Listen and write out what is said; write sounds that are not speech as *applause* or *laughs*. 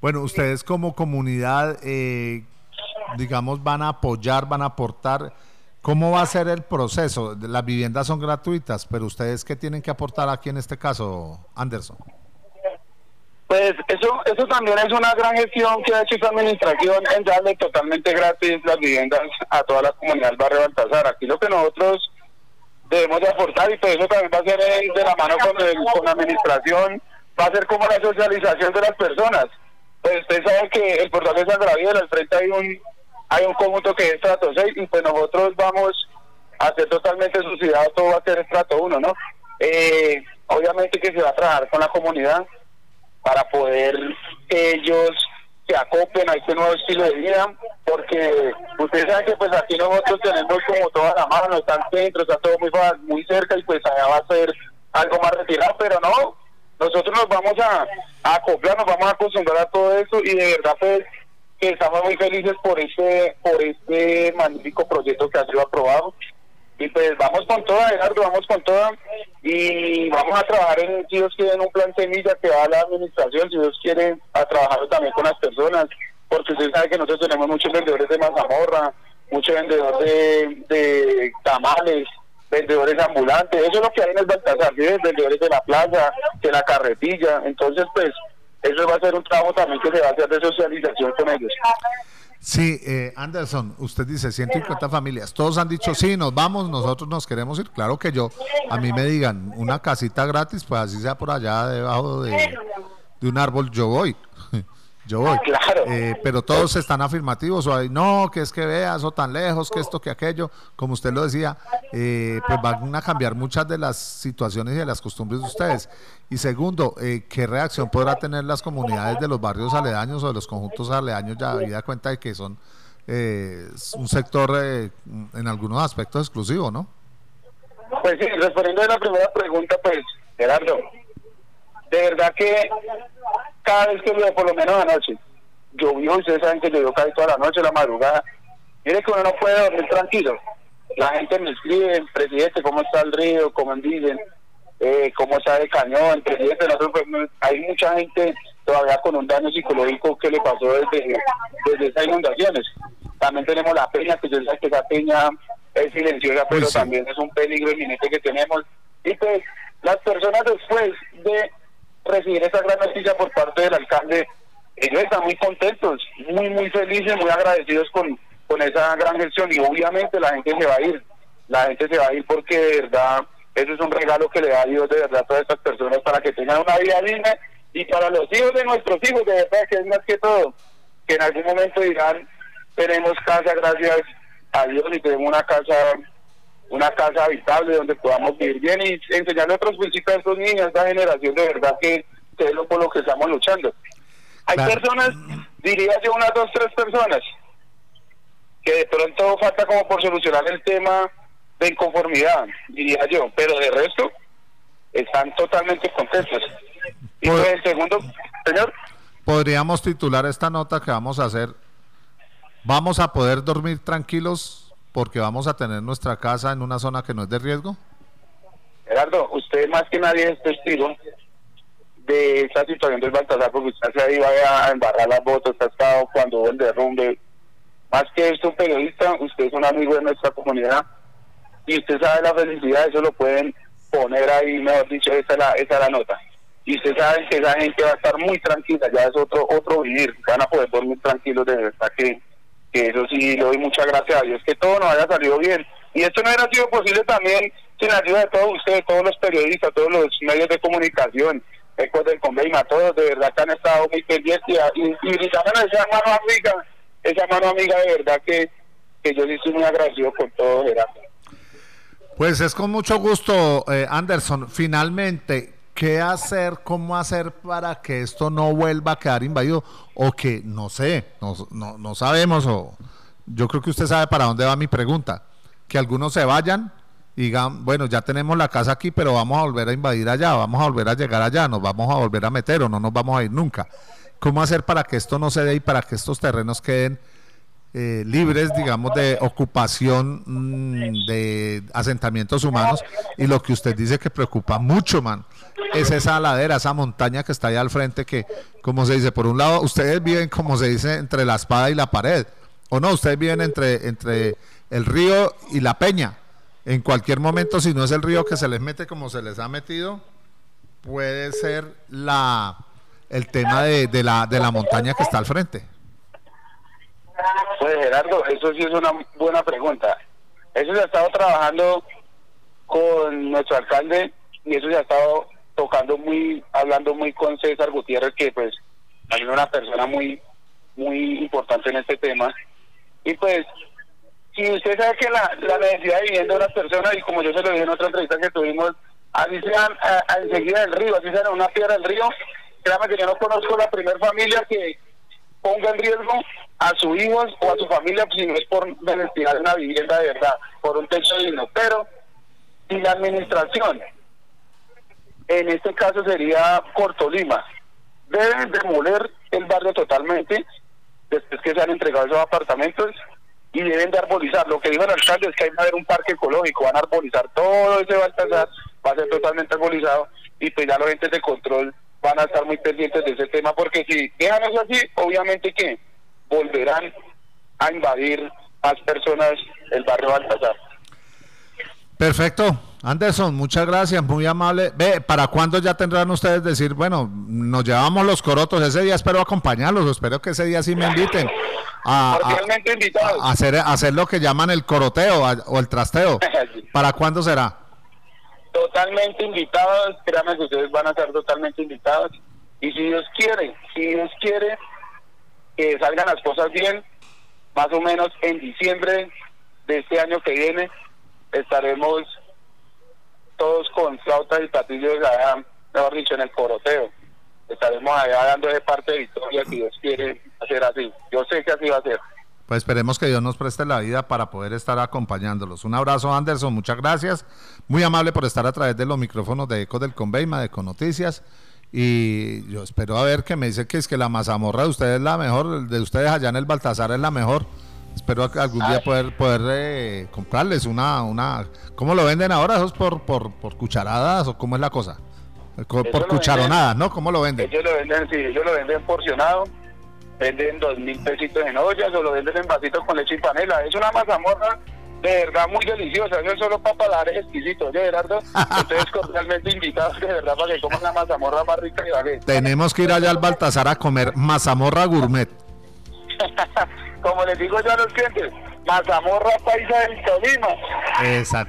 Bueno, ustedes como comunidad, eh, digamos, van a apoyar, van a aportar. ¿Cómo va a ser el proceso? Las viviendas son gratuitas, pero ustedes qué tienen que aportar aquí en este caso, Anderson? Pues eso eso también es una gran gestión que ha hecho esta administración en darle totalmente gratis las viviendas a toda la comunidad del barrio Baltasar. Aquí lo que nosotros debemos de aportar y pues eso también va a ser de la mano con la administración, va a ser como la socialización de las personas. Pues ustedes saben que el portal de San Gabriel, al frente hay un hay un conjunto que es estrato 6 y pues nosotros vamos a ser totalmente subsidiados, todo va a ser estrato 1, ¿no? Eh, obviamente que se va a trabajar con la comunidad para poder que ellos se acoplen a este nuevo estilo de vida, porque ustedes saben que pues aquí nosotros tenemos como toda la mano, está el centro, está todo muy, muy cerca y pues allá va a ser algo más retirado, pero no, nosotros nos vamos a, acoplar, nos vamos a acostumbrar a todo eso y de verdad pues que estamos muy felices por este, por este magnífico proyecto que ha sido aprobado. Y pues vamos con toda, Gerardo, vamos con toda y vamos a trabajar en, si Dios quiere, en un plan semilla que va a la administración, si Dios quiere, a trabajar también con las personas, porque usted sabe que nosotros tenemos muchos vendedores de mazamorra, muchos vendedores de, de tamales, vendedores ambulantes, eso es lo que hay en el Baltasar, vendedores de la plaza, de la carretilla, entonces pues eso va a ser un trabajo también que se va a hacer de socialización con ellos. Sí, eh, Anderson, usted dice 150 familias. Todos han dicho, sí, nos vamos, nosotros nos queremos ir. Claro que yo, a mí me digan una casita gratis, pues así sea por allá debajo de, de un árbol, yo voy *laughs* yo voy. Claro. Eh, pero todos están afirmativos, o hay, no, que es que veas, o tan lejos, que esto, que aquello, como usted lo decía, eh, pues van a cambiar muchas de las situaciones y de las costumbres de ustedes. Y segundo, eh, ¿qué reacción podrá tener las comunidades de los barrios aledaños o de los conjuntos aledaños ya da cuenta de que son un sector en algunos aspectos exclusivo, ¿no? Pues sí, respondiendo a la primera pregunta, pues, Gerardo, de verdad que cada vez que veo, por lo menos anoche, llovió, ustedes saben que llovió casi toda la noche, la madrugada. Mire que uno no puede dormir tranquilo. La gente me escribe, presidente, ¿cómo está el río? ¿Cómo dicen? Eh, ¿Cómo está el cañón? Presidente, nosotros, pues, hay mucha gente todavía con un daño psicológico que le pasó desde, desde esas inundaciones. También tenemos la peña, que yo sé que esa peña es silenciosa, pero también es un peligro inminente que tenemos. Y pues las personas después de recibir esa gran noticia por parte del alcalde, ellos están muy contentos, muy, muy felices, muy agradecidos con, con esa gran gestión y obviamente la gente se va a ir, la gente se va a ir porque de verdad eso es un regalo que le da Dios de verdad a todas estas personas para que tengan una vida digna y para los hijos de nuestros hijos, de verdad que es más que todo, que en algún momento dirán, tenemos casa gracias a Dios y tenemos una casa una casa habitable donde podamos vivir bien y enseñarle otros principios a estos niños, a esta generación de verdad que, es lo por lo que estamos luchando. Hay personas, diría yo unas dos, tres personas, que de pronto falta como por solucionar el tema de inconformidad, diría yo, pero de resto están totalmente contentos. Y pues el segundo, señor. Podríamos titular esta nota que vamos a hacer, ¿vamos a poder dormir tranquilos porque vamos a tener nuestra casa en una zona que no es de riesgo? Gerardo, usted más que nadie es testigo de esta situación del Baltasar, porque usted se iba a embarrar las botas, ha estado cuando hubo el derrumbe. Más que esto, periodista, usted es un amigo de nuestra comunidad y usted sabe la felicidad, eso lo pueden poner ahí, mejor dicho, esa es la, esa es la nota. Y usted sabe que esa gente va a estar muy tranquila, ya es otro otro vivir, van a poder dormir tranquilos de verdad que que eso sí le doy muchas gracias a Dios que todo nos haya salido bien. Y esto no hubiera sido posible también sin la ayuda de todos ustedes, todos los periodistas, todos los medios de comunicación, Ecos del Conveima, todos de verdad que han estado muy pendientes y, y, y esa mano amiga, esa mano amiga de verdad que, que yo sí estoy muy agradecido con todo, Gerardo. Pues es con mucho gusto, eh, Anderson. Finalmente, ¿qué hacer, cómo hacer para que esto no vuelva a quedar invadido? O que, no sé, no, no, no sabemos, o yo creo que usted sabe para dónde va mi pregunta. Que algunos se vayan y digan, bueno, ya tenemos la casa aquí, pero vamos a volver a invadir allá, vamos a volver a llegar allá, nos vamos a volver a meter o no nos vamos a ir nunca. ¿Cómo hacer para que esto no se dé y para que estos terrenos queden eh, libres, digamos, de ocupación mm, de asentamientos humanos. Y lo que usted dice que preocupa mucho, man, es esa ladera, esa montaña que está ahí al frente, que, como se dice, por un lado, ustedes viven, como se dice, entre la espada y la pared. O no, ustedes viven entre, entre el río y la peña. En cualquier momento, si no es el río que se les mete como se les ha metido, puede ser la el tema de, de la, de la montaña que está al frente. Pues Gerardo, eso sí es una buena pregunta. Eso se ha estado trabajando con nuestro alcalde y eso se ha estado tocando muy, hablando muy con César Gutiérrez, que pues hay una persona muy, muy importante en este tema. Y pues, si usted sabe que la, la necesidad de vivienda de las personas, y como yo se lo dije en otra entrevista que tuvimos, así sean a, enseguida del río, así sean una piedra del río, créame que yo no conozco la primera familia que ponga en riesgo a sus hijos o a su familia si no es por destinar una vivienda de verdad, por un techo digno. Pero si la administración, en este caso sería Cortolima, debe demoler el barrio totalmente después que se han entregado esos apartamentos y deben de arbolizar. Lo que dijo el alcalde es que hay que haber un parque ecológico, van a arbolizar todo ese Baltasar, va a ser totalmente arbolizado y pues ya los entes de control van a estar muy pendientes de ese tema porque si dejan eso así, obviamente que volverán a invadir más personas el barrio Baltasar. Perfecto. Anderson, muchas gracias, muy amable. Ve, ¿para cuándo ya tendrán ustedes decir, bueno, nos llevamos los corotos? Ese día espero acompañarlos, espero que ese día sí me inviten a, hacer, hacer lo que llaman el coroteo o el trasteo. *laughs* ¿Para cuándo será? Totalmente invitados, créanme que ustedes van a estar totalmente invitados. Y si Dios quiere, si Dios quiere que salgan las cosas bien, más o menos en diciembre de este año que viene, estaremos todos con flautas y patillos allá, mejor dicho, en el coroteo. Estaremos allá dando de parte de victoria si Dios quiere hacer así. Yo sé que así va a ser. Pues esperemos que Dios nos preste la vida para poder estar acompañándolos. Un abrazo, Anderson, muchas gracias. Muy amable por estar a través de los micrófonos de Eco del Conveima, de Econoticias. Y yo espero a ver que me dice que es que la mazamorra de ustedes es la mejor, de ustedes allá en el Baltasar es la mejor. Espero algún día poder poder eh, comprarles una una ¿Cómo lo venden ahora? ¿Eso es por, por, por cucharadas o cómo es la cosa? Por, cucharonadas, ¿no? ¿Cómo lo venden? Ellos lo venden, sí, ellos lo venden porcionado venden dos mil pesitos en ollas o lo venden en vasitos con leche y panela. Es una mazamorra de verdad muy deliciosa, no es solo para paladares exquisitos, oye Gerardo, ustedes cordialmente invitados de verdad para que coman la mazamorra más rica y vale. Tenemos que ir allá al Baltasar a comer mazamorra gourmet. *laughs* Como les digo yo a los clientes, mazamorra paisa del Tolima. Exacto.